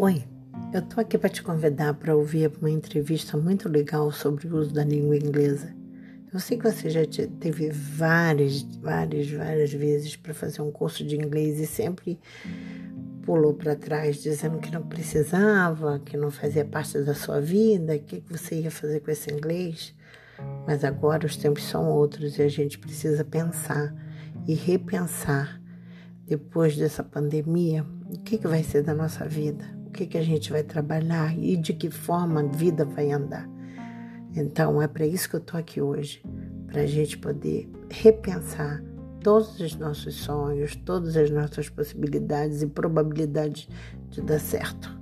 Oi, eu tô aqui para te convidar para ouvir uma entrevista muito legal sobre o uso da língua inglesa. Eu sei que você já teve várias, várias, várias vezes para fazer um curso de inglês e sempre pulou para trás dizendo que não precisava, que não fazia parte da sua vida, o que você ia fazer com esse inglês. Mas agora os tempos são outros e a gente precisa pensar e repensar depois dessa pandemia o que, que vai ser da nossa vida que, que a gente vai trabalhar e de que forma a vida vai andar. Então, é para isso que eu estou aqui hoje, para a gente poder repensar todos os nossos sonhos, todas as nossas possibilidades e probabilidades de dar certo.